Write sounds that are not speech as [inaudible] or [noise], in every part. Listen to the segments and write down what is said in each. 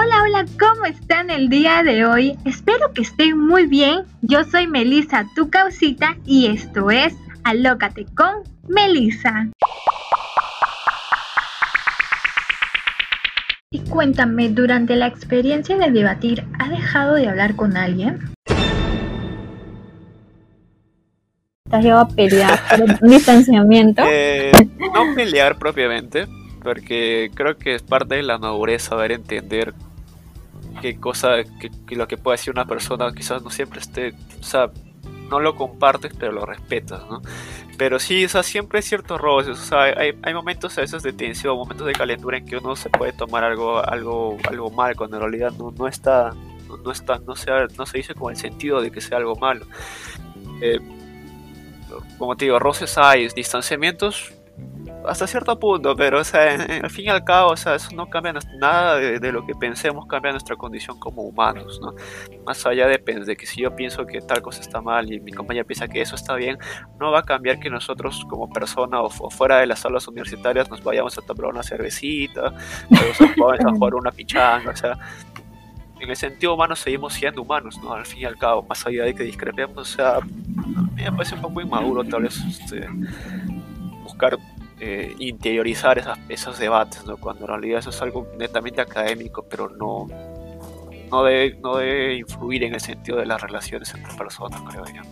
Hola, hola, ¿cómo están el día de hoy? Espero que estén muy bien. Yo soy Melissa, tu causita, y esto es Alócate con Melissa. Y cuéntame, durante la experiencia de debatir, ¿has dejado de hablar con alguien? ¿Te has llegado a pelear por distanciamiento? [laughs] Eh, no pelear propiamente, porque creo que es parte de la madurez saber entender qué cosa, que, lo que puede decir una persona quizás no siempre esté, o sea, no lo compartes, pero lo respetas, ¿no? Pero sí, o sea, siempre hay ciertos roces, o sea, hay, hay momentos a veces de tensión, momentos de calentura en que uno se puede tomar algo, algo, algo mal, cuando en realidad no, no está, no, está, no se, no se dice con el sentido de que sea algo malo. Eh, como te digo, roces hay, distanciamientos, hasta cierto punto, pero o sea, al fin y al cabo, o sea, eso no cambia nada de, lo que pensemos, cambia nuestra condición como humanos, ¿no? Más allá depende de que si yo pienso que tal cosa está mal y mi compañera piensa que eso está bien, no va a cambiar que nosotros como persona o, fuera de las aulas universitarias nos vayamos a tomar una cervecita, o [laughs] a jugar una pichanga, o sea, en el sentido humano seguimos siendo humanos, ¿no? Al fin y al cabo, más allá de que discrepemos, o sea, a mí me parece un poco inmaduro tal vez este, buscar eh, interiorizar esos debates, ¿no? cuando en realidad eso es algo netamente académico, pero no, no, debe, no debe influir en el sentido de las relaciones entre personas, creo yo.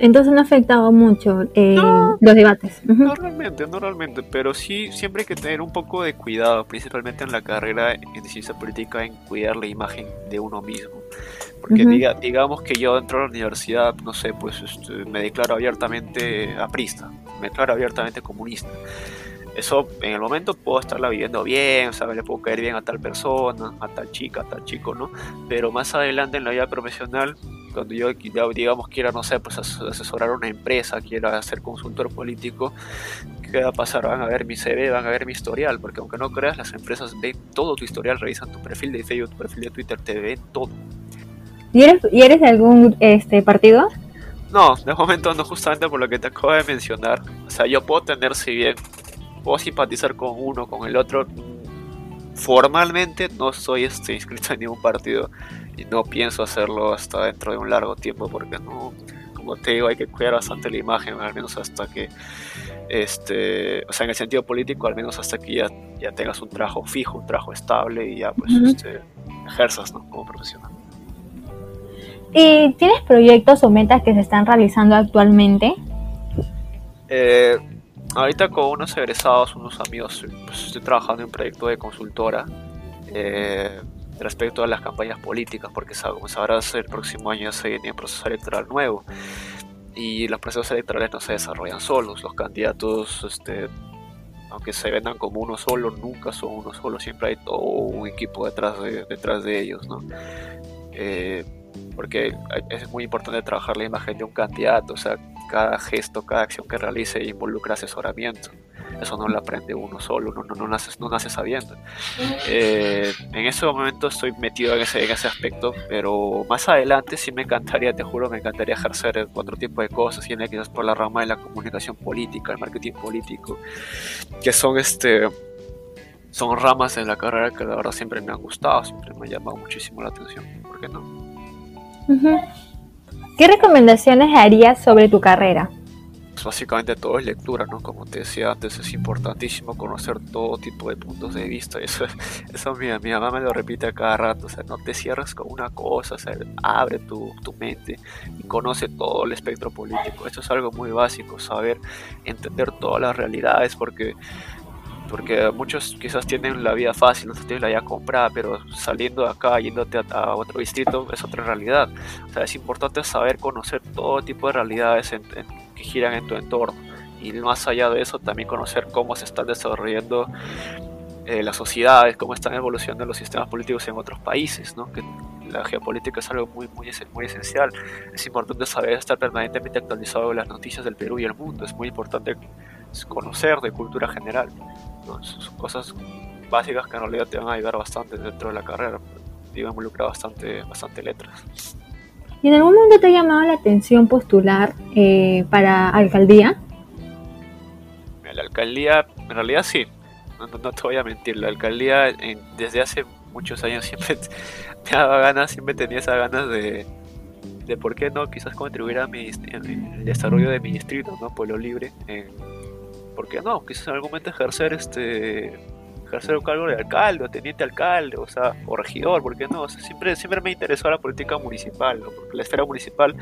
Entonces no ha afectado mucho eh, los debates. Normalmente, normalmente, pero sí siempre hay que tener un poco de cuidado, principalmente en la carrera en ciencia política, en cuidar la imagen de uno mismo. Porque diga, digamos que yo dentro de la universidad, no sé, pues este, me declaro abiertamente aprista, me declaro abiertamente comunista. Eso en el momento puedo estarla viviendo bien, sea, le puedo caer bien a tal persona, a tal chica, a tal chico, ¿no? Pero más adelante en la vida profesional, cuando yo, digamos, quiera, no sé, pues asesorar a una empresa, quiera ser consultor político, ¿qué va a pasar? Van a ver mi CV, van a ver mi historial, porque aunque no creas, las empresas ven todo tu historial, revisan tu perfil de Facebook, tu perfil de Twitter, te ven todo. ¿Y eres, ¿y eres de algún este, partido? No, de momento no, justamente por lo que te acabo de mencionar. O sea, yo puedo tener, si bien, puedo simpatizar con uno, con el otro. Formalmente no soy este, inscrito en ningún partido y no pienso hacerlo hasta dentro de un largo tiempo porque no, como te digo, hay que cuidar bastante la imagen, al menos hasta que, este, o sea, en el sentido político, al menos hasta que ya, ya tengas un trabajo fijo, un trabajo estable y ya pues este, ejerzas ¿no? como profesional. ¿Y tienes proyectos o metas que se están realizando actualmente? Eh, ahorita con unos egresados, unos amigos, pues estoy trabajando en un proyecto de consultora eh, respecto a las campañas políticas, porque como sabrás, el próximo año se viene un proceso electoral nuevo y los procesos electorales no se desarrollan solos, los candidatos, este, aunque se vendan como uno solo, nunca son uno solo, siempre hay todo un equipo detrás de, detrás de ellos, ¿no? Eh, porque es muy importante trabajar la imagen de un candidato, o sea, cada gesto, cada acción que realice involucra asesoramiento. Eso no lo aprende uno solo, no, no, no, nace, no nace sabiendo. Eh, en ese momento estoy metido en ese, en ese aspecto, pero más adelante sí me encantaría, te juro, me encantaría ejercer otro tipo de cosas, y quizás por la rama de la comunicación política, el marketing político, que son este son ramas en la carrera que la verdad siempre me han gustado, siempre me han llamado muchísimo la atención. ¿Por qué no? ¿Qué recomendaciones harías sobre tu carrera? Pues básicamente todo es lectura, ¿no? Como te decía antes, es importantísimo conocer todo tipo de puntos de vista. [laughs] Eso, eso mi, mi mamá me lo repite a cada rato. O sea, no te cierres con una cosa, o sea, abre tu, tu mente y conoce todo el espectro político. Esto es algo muy básico, saber entender todas las realidades, porque porque muchos quizás tienen la vida fácil, no tienen la vida comprada, pero saliendo de acá, yéndote a, otro distrito, es otra realidad. O sea, es importante saber conocer todo tipo de realidades que giran en tu entorno. Y más allá de eso, también conocer cómo se están desarrollando eh, las sociedades, cómo están evolucionando los sistemas políticos en otros países, ¿no? que la geopolítica es algo muy, muy, muy esencial. Es importante saber estar permanentemente actualizado de las noticias del Perú y el mundo. Es muy importante conocer de cultura general. Son cosas básicas que en realidad te van a ayudar bastante dentro de la carrera. Te involucra bastante, bastante letras. ¿Y en algún momento te ha llamado la atención postular eh, para alcaldía? La alcaldía, en realidad sí, no, te voy a mentir, la alcaldía desde hace muchos años [laughs] siempre me daba ganas, siempre tenía esas ganas de, de por qué no quizás contribuir a mi, en el desarrollo de mi distrito, ¿no? Pueblo Libre. ¿Por qué no? Quizás en algún momento ejercer este ejercer un cargo de alcalde o teniente alcalde, o sea, o regidor, ¿por qué no? siempre, siempre me interesó la política municipal, porque la esfera municipal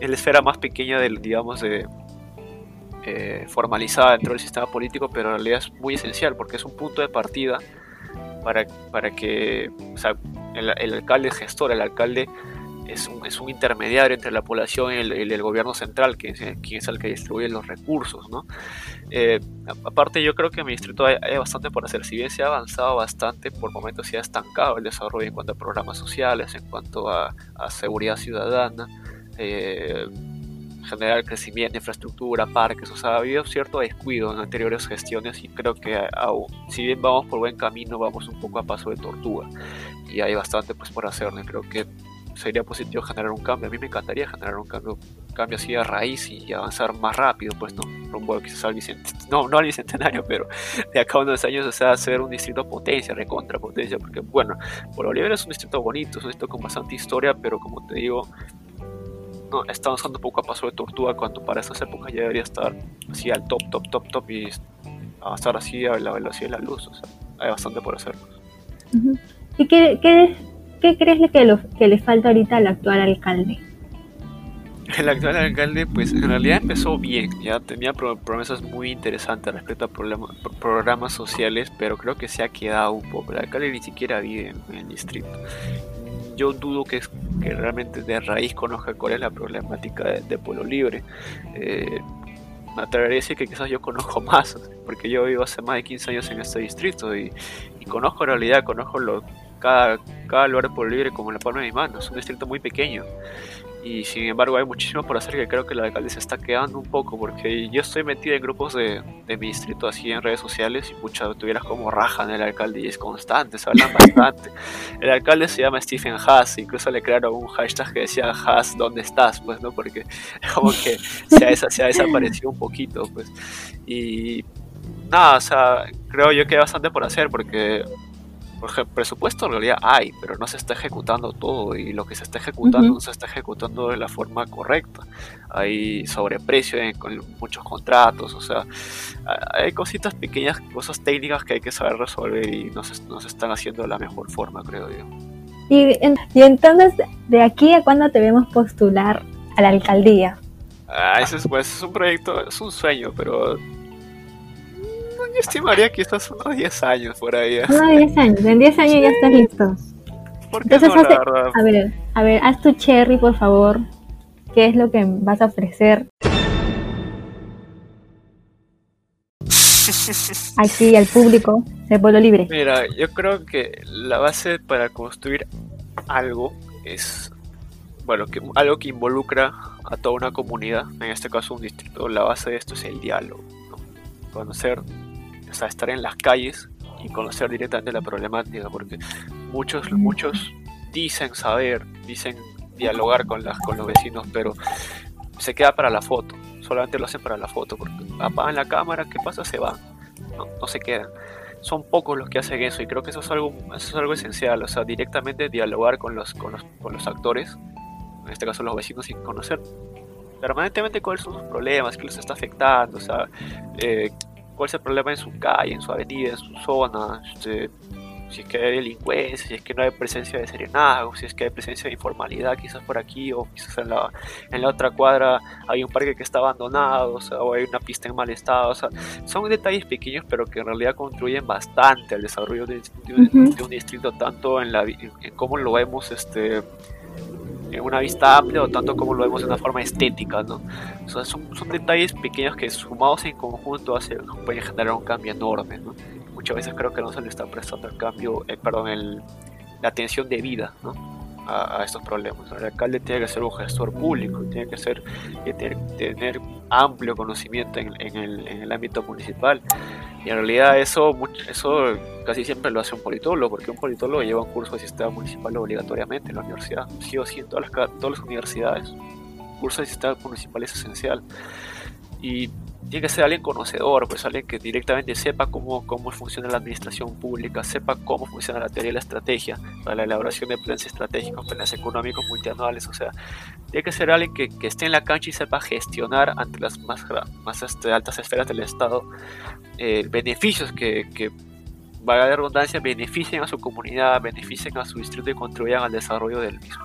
es la esfera más pequeña del, digamos, de, eh, formalizada dentro del sistema político, pero en realidad es muy esencial porque es un punto de partida para, para que o sea, el, el, alcalde gestor, el alcalde es un, es un intermediario entre la población y el, gobierno central, que es, quien es el que distribuye los recursos. ¿no? Eh, aparte, yo creo que en mi distrito hay, bastante por hacer. Si bien se ha avanzado bastante, por momentos se ha estancado el desarrollo en cuanto a programas sociales, en cuanto a, a seguridad ciudadana. Eh, generar crecimiento, infraestructura, parques, o sea, ha habido cierto descuido en anteriores gestiones y creo que aún, si bien vamos por buen camino, vamos un poco a paso de tortuga y hay bastante pues por hacer, creo que sería positivo generar un cambio, a mí me encantaría generar un cambio, cambio así a raíz y avanzar más rápido, pues no, rumbo quizás al bicentenario, no, no al bicentenario, [laughs] pero de acá a unos años, o sea, hacer un distrito potencia, recontra potencia, porque bueno, Bolívar es un distrito bonito, es un distrito con bastante historia, pero como te digo, no, está avanzando poco a paso de tortuga cuando para esas épocas ya debería estar así al top, top, top, top y avanzar así a la velocidad de la luz. O sea, hay bastante por hacer. ¿Y qué, qué, qué crees que, lo, le falta ahorita al actual alcalde? El actual alcalde, pues en realidad empezó bien, ya tenía promesas muy interesantes respecto a programas sociales, pero creo que se ha quedado un poco. El alcalde ni siquiera vive en el distrito yo dudo que, realmente de raíz conozca cuál es la problemática de, Pueblo Libre. Eh, me atrevería a decir que quizás yo conozco [laughs] más, porque yo vivo hace más de 15 años en este distrito y, y conozco en realidad, conozco lo, cada, cada lugar Pueblo Libre como la palma de mi mano. Es un distrito muy pequeño y sin embargo hay muchísimo por hacer que creo que la alcaldía se está quedando un poco porque yo estoy metido en grupos de, de mi distrito así en redes sociales y pucha, tuvieras como rajan el alcalde y es constante, se hablan bastante. [laughs] El alcalde se llama Stephen Haas, incluso le crearon un hashtag que decía Haas, ¿dónde estás? Pues no, porque [laughs] como que se ha, se ha desaparecido un poquito, pues. Y nada, o sea, creo yo que hay bastante por hacer porque porque presupuesto en realidad hay, pero no se está ejecutando todo y lo que se está ejecutando no se está ejecutando de la forma correcta. Hay sobreprecio en, con muchos contratos, o sea, hay cositas pequeñas, cosas técnicas que hay que saber resolver y no se, no se están haciendo de la mejor forma, creo yo. Y, y entonces, ¿de aquí a cuándo debemos postular a la alcaldía? Ah, ese es, pues, es un proyecto, es un sueño, pero yo estimaría que estás unos 10 años por ahí. Unos 10 años, en 10 años ya estás listo. ¿Por qué Entonces, no, A ver, a ver, haz tu cherry, por favor. ¿Qué es lo que vas a ofrecer? [laughs] Aquí al público de pueblo libre. Mira, yo creo que la base para construir algo es bueno, que, algo que involucra a toda una comunidad, en este caso un distrito, la base de esto es el diálogo, ¿no? conocer o sea, estar en las calles y conocer directamente la problemática, porque muchos, muchos dicen saber, dicen dialogar con, las, con los vecinos, pero se queda para la foto, solamente lo hacen para la foto, porque apagan la cámara, ¿qué pasa? Se van, no, no se quedan. Son pocos los que hacen eso y creo que eso es algo, eso es algo esencial, o sea, directamente dialogar con los, con los, con los actores, en este caso los vecinos, y conocer permanentemente cuáles son sus problemas, qué les está afectando, o sea, eh, cuál es el problema en su calle, en su avenida, en su zona, este, si es que hay delincuencia, si es que no hay presencia de serenazgo, si es que hay presencia de informalidad quizás por aquí o quizás en la, en la otra cuadra hay un parque que está abandonado o, hay una pista en mal estado. O sea, son detalles pequeños pero que en realidad contribuyen bastante al desarrollo de, un distrito, tanto en, la, en cómo lo vemos este, en una vista amplia o tanto como lo vemos de una forma estética, ¿no? O sea, son, son detalles pequeños que sumados en conjunto hacen, pueden generar un cambio enorme, ¿no? Muchas veces creo que no se le está prestando el cambio, eh, perdón, el, la atención debida, ¿no? A, estos problemas. El alcalde tiene que ser un gestor público, tiene que ser, tener amplio conocimiento en, en, el, en el ámbito municipal y en realidad eso, eso casi siempre lo hace un politólogo, porque un politólogo lleva un curso de sistema municipal obligatoriamente en la universidad. Sí o sí, en todas las, todas las universidades. Un curso de sistema municipal es esencial. Y tiene que ser alguien conocedor, pues alguien que directamente sepa cómo, cómo funciona la administración pública, sepa cómo funciona la teoría y la estrategia para la elaboración de planes estratégicos, planes económicos multianuales, o sea, tiene que ser alguien que, que esté en la cancha y sepa gestionar ante las más, más este, altas esferas del Estado eh, beneficios que, que valga la redundancia, beneficien a su comunidad, beneficien a su distrito y contribuyan al desarrollo del mismo.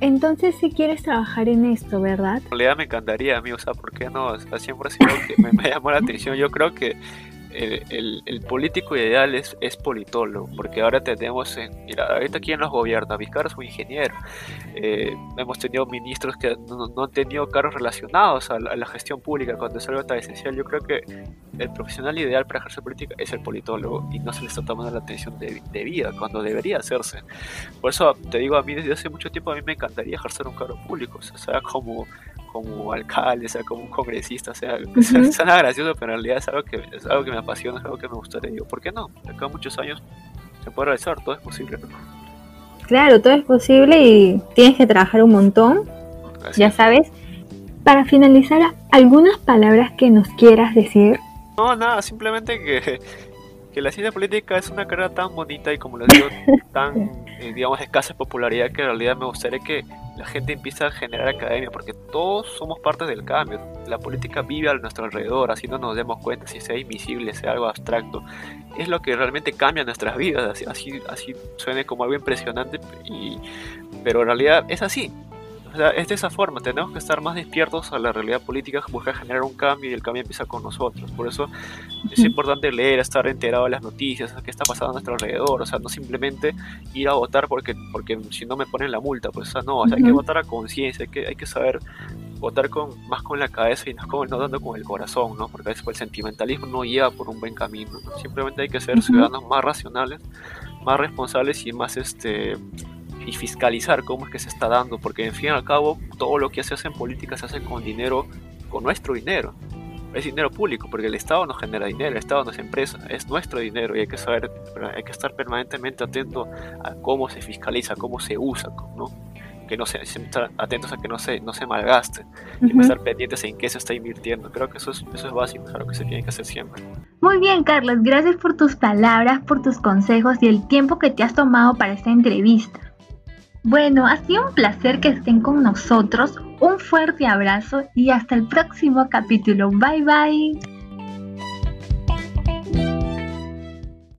Entonces si quieres trabajar en esto, ¿verdad? En realidad me encantaría, amigo, o sea, ¿por qué no? O sea, siempre ha sido que me llamó la atención. Yo creo que el, el, político ideal es, es, politólogo, porque ahora tenemos, en, mira, ahorita quién nos gobierna, Vizcarra es un ingeniero, eh, hemos tenido ministros que no, no, han tenido cargos relacionados a la, a la, gestión pública, cuando es algo tan esencial, yo creo que el profesional ideal para ejercer política es el politólogo y no se le está tomando la atención de, de cuando debería hacerse. Por eso te digo, a mí desde hace mucho tiempo a mí me encantaría ejercer un cargo público, o sea, como como alcalde, o sea, como un congresista, o sea, [laughs] uh -huh. suena gracioso, pero en realidad es algo, que, es algo que me apasiona, es algo que me gustaría. Digo, ¿por qué no? Acá muchos años se puede realizar, todo es posible, ¿no? Claro, todo es posible y tienes que trabajar un montón, ya es. sabes. Para finalizar, ¿algunas palabras que nos quieras decir? No, nada, simplemente que, que la ciencia política es una carrera tan bonita y como les digo, [laughs] tan, eh, digamos, escasa popularidad que en realidad me gustaría que la gente empieza a generar academia, porque todos somos parte del cambio. La política vive a nuestro alrededor, así no nos demos cuenta, si sea invisible, sea algo abstracto. Es lo que realmente cambia nuestras vidas, así, así, así suene como algo impresionante, y, pero en realidad es así. O sea, es de esa forma, tenemos que estar más despiertos a la realidad política, buscar generar un cambio y el cambio empieza con nosotros. Por eso es importante leer, estar enterado de las noticias, qué está pasando a nuestro alrededor, o sea, no simplemente ir a votar porque, porque si no me ponen la multa, pues o sea, no, o sea, hay que votar a conciencia, hay que, hay que saber votar con, más con la cabeza y no, con, no dando con el corazón, ¿no? Porque veces el sentimentalismo no lleva por un buen camino, ¿no? simplemente hay que ser ciudadanos más racionales, más responsables y más este y fiscalizar cómo es que se está dando, porque en fin y al cabo todo lo que se hace en política se hace con dinero, con nuestro dinero. Es dinero público, porque el Estado no genera dinero, el Estado no es empresa, es nuestro dinero y hay que saber, hay que estar permanentemente atento a cómo se fiscaliza, cómo se usa, ¿no? que no se, estar atentos a que no se, no se malgaste, uh -huh. y estar pendientes en qué se está invirtiendo. Creo que eso es, eso es básico, es algo que se tiene que hacer siempre. Muy bien, Carlos, gracias por tus palabras, por tus consejos y el tiempo que te has tomado para esta entrevista. Bueno, ha sido un placer que estén con nosotros. Un fuerte abrazo y hasta el próximo capítulo. Bye bye.